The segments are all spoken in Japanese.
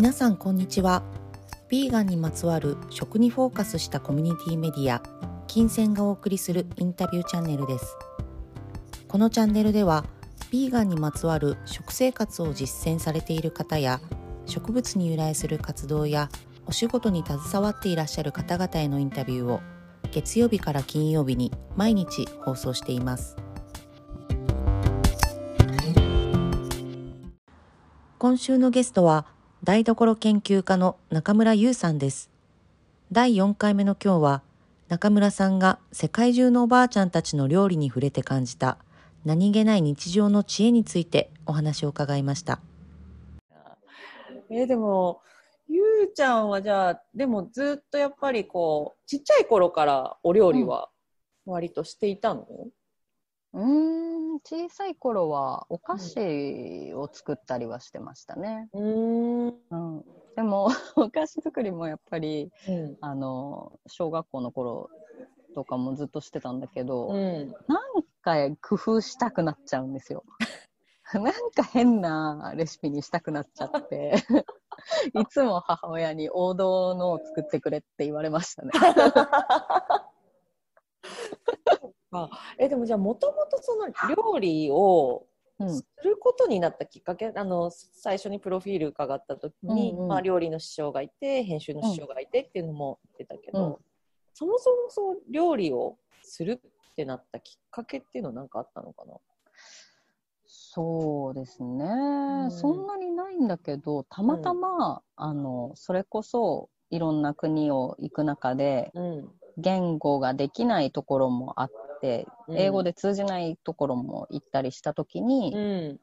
皆さんこんにちは。ヴィーガンにまつわる食にフォーカスしたコミュニティメディア金銭がお送りするインタビューチャンネルです。このチャンネルではヴィーガンにまつわる食生活を実践されている方や植物に由来する活動やお仕事に携わっていらっしゃる方々へのインタビューを月曜日から金曜日に毎日放送しています。今週のゲストは台所研究家の中村優さんです。第4回目の今日は中村さんが世界中のおばあちゃんたちの料理に触れて感じた何気ない日常の知恵についてお話を伺いました。えーでもゆうちゃんはじゃあでもずっとやっぱりこうちっちゃい頃からお料理は割としていたの、うーん、小さい頃はお菓子を作ったりはしてましたね。うーんうん。でも、お菓子作りもやっぱり、うんあの、小学校の頃とかもずっとしてたんだけど、うんなんか工夫したくなっちゃうんですよ。なんか変なレシピにしたくなっちゃって、いつも母親に王道のを作ってくれって言われましたね。あえでもじゃあもともとその料理をうん。することになったきっかけ、あの最初にプロフィール伺った時に、うんうん。まあ、料理の師匠がいて編集の師匠がいてっていうのも言ってたけど、うん。そもそもそう料理をするってなったきっかけっていうのは何かあったのかな？そうですね、ん。そんなにないんだけどたまたま、あのそれこそいろんな国を行く中でうん。言語ができないところもあっ英語で通じないところも行ったりした時に、うん。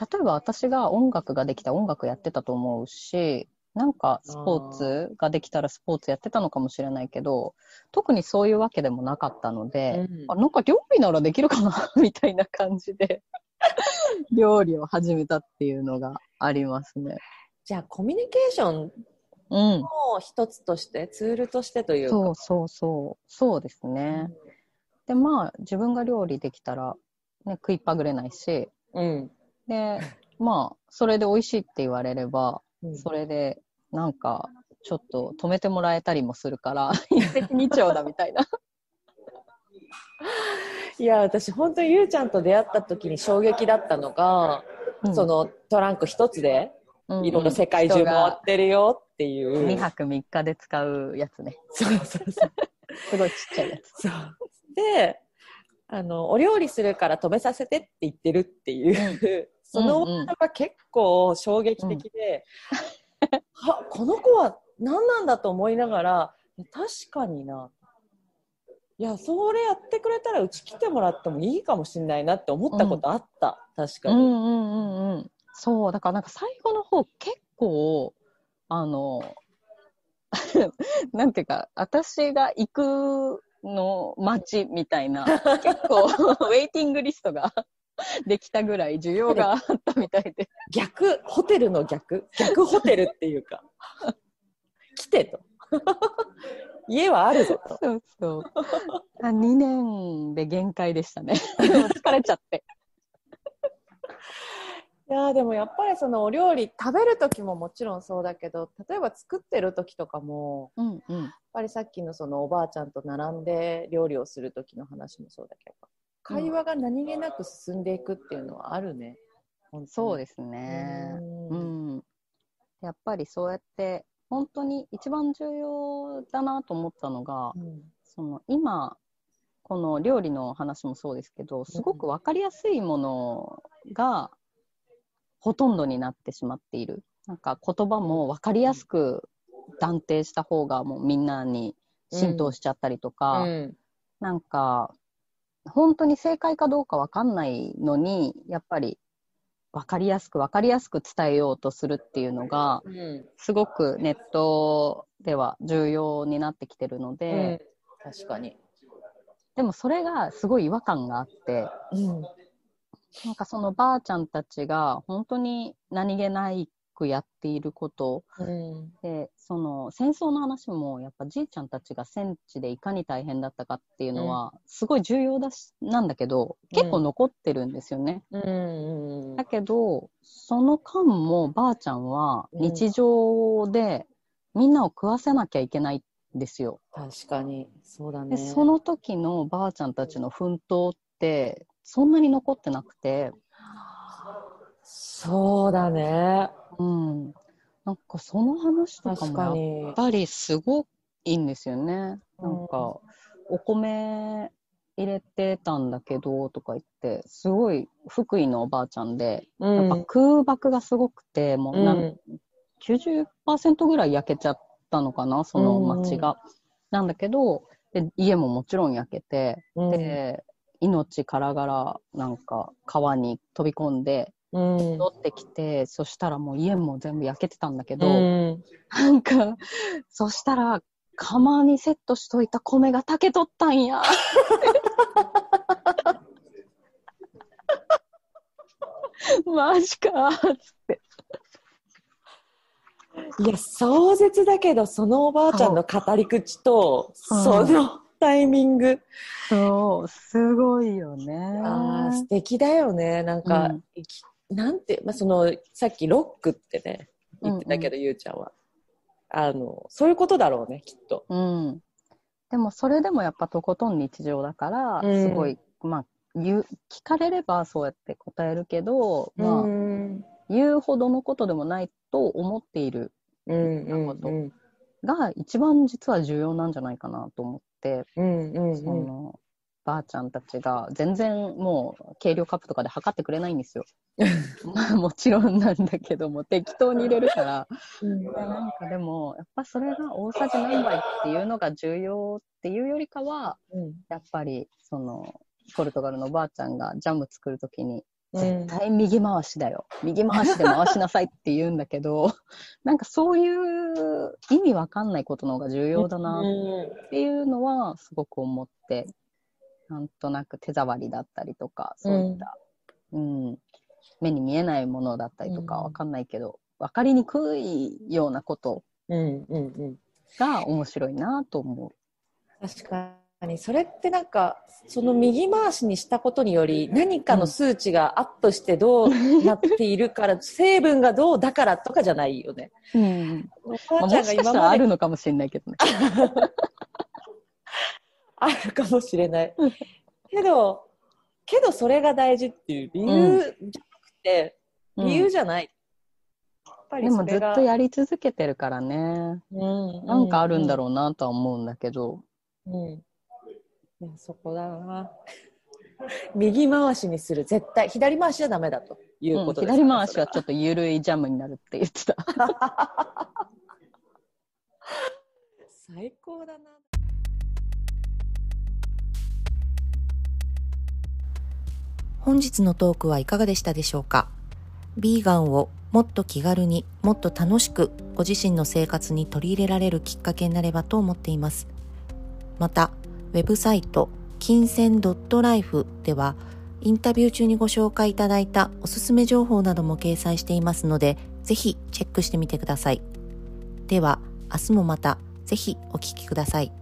例えば私が音楽ができたら音楽やってたと思うしなんかスポーツができたらスポーツやってたのかもしれないけど特にそういうわけでもなかったので、うん。あなんか料理ならできるかな？みたいな感じで料理を始めたっていうのがありますね。じゃあコミュニケーションうん、の一つとしてツールとしてというか。そうそうそう。そうですね。でまあ自分が料理できたら、ね、食いっぱぐれないし。うん。でまあそれで美味しいって言われればうん。それでなんかちょっと止めてもらえたりもするから 一石二鳥だみたいな。いや私本当にゆうちゃんと出会った時に衝撃だったのが、そのトランク一つでうんいろいろ世界中回ってるよっていう、2泊3日で使うやつね。そうそうそう。すごいちっちゃいやつ。そうであのお料理するから止めさせてって言ってるっていう、そのワードが結構衝撃的で、はこの子は何なんだと思いながら確かにな。いやそれやってくれたらうち来てもらってもいいかもしれないなって思ったことあった、確かに、うんうんうんうん。そう、だからなんか最後の方結構、あの、なんていうか、私が行くの待ちみたいな、結構 ウェイティングリストができたぐらい需要があったみたいで。逆ホテルの逆？逆ホテルっていうか来てと家はあるぞとそうそう。あ2年で限界でしたね。疲れちゃって。いやーでもやっぱりそのお料理食べる時ももちろんそうだけど例えば作ってる時とかもうんうん。やっぱりさっきのそのおばあちゃんと並んで料理をする時の話もそうだけど会話が何気なく進んでいくっていうのはあるね、そうですすね。ううんん。やっぱりそうやって、本当に一番重要だなと思ったのが、その今、この料理の話もそうですけど、すごく分かりやすいものがほとんどになってしまっている。なんか言葉も分かりやすく断定した方がもうみんなに浸透しちゃったりとか、うん。なんか本当に正解かどうか分かんないのに、やっぱり分かりやすく分かりやすく伝えようとするっていうのが、うんすごくネットでは重要になってきてるので、確かに、でもそれがすごい違和感があって、うんなんかそのばあちゃんたちが本当に何気ないくくやっていること、うん、でその戦争の話もやっぱじいちゃんたちが戦地でいかに大変だったかっていうのはすごい重要だしなんだけど結構残ってるんですよね。うん、だけどその間もばあちゃんは日常でみんなを食わせなきゃいけないんですよ。確かに。そうだね。でその時のばあちゃんたちの奮闘ってそんなに残ってなくて。そうだね。うん。なんかその話とかもやっぱりすごいんですよね。なんか、お米入れてたんだけどとか言って、すごい福井のおばあちゃんで、うん、やっぱ空爆がすごくて、もうなん、うん、90%ぐらい焼けちゃったのかな、その町が。うん、なんだけどで、家ももちろん焼けて、で、命からがらなんか川に飛び込んで、戻ってきて、そしたらもう家も全部焼けてたんだけど、うん、なんか、そしたら、釜にセットしといた米が炊けとったんや。マジかつって。いや、壮絶だけど、そのおばあちゃんの語り口と、そのタイミング。そう、すごいよね。ああ、素敵だよね。なんか、うん、なんて、まあ、その、さっきロックってね、言ってたけど、うんうん、ゆうちゃんは。あの、そういうことだろうね、きっと。うん。でも、それでもやっぱとことん日常だから、すごい、まあ、言う、聞かれればそうやって答えるけど、まあ、言うほどのことでもないと思っていることが一番実は重要なんじゃないかなと思って、うんうんうん、そのばあちゃんたちが全然もう計量カップとかで測ってくれないんですよ。まあもちろんなんだけども適当に入れるから、うん、なんかでもやっぱそれが大さじ何杯っていうのが重要っていうよりかは、うん、やっぱりそのポルトガルのばあちゃんがジャム作る時に絶対右回しだよ、うん、右回しで回しなさいって言うんだけど なんかそういう意味わかんないことの方が重要だな。っていうのはすごく思ってなんとなく手触りだったりとか、そういった、うん、うん、目に見えないものだったりとかわかんないけど、わ、かりにくいようなことが面白いなと思う。確かに。それってなんか、その右回しにしたことにより、何かの数値がアップしてどうなっているから、成分がどうだからとかじゃないよね。うん。お母ちゃんが今まで、まあ、あるのかもしれないけどね。あるかもしれない。けど、けどそれが大事っていう理由じゃなくて、うん、理由じゃない。でもずっとやり続けてるからね。うん、なんかあるんだろうなとは思うんだけど。うん。いや、そこだな。右回しにする、絶対。左回しはダメだということです、うん、左回しはちょっと緩いジャムになるって言ってた。最高だな。本日のトークはいかがでしたでしょうか？ビーガンをもっと気軽にもっと楽しくご自身の生活に取り入れられるきっかけになればと思っています。また、ウェブサイト金銭 .life ではインタビュー中にご紹介いただいたおすすめ情報なども掲載していますので、ぜひチェックしてみてください。では、明日もまたぜひお聴きください。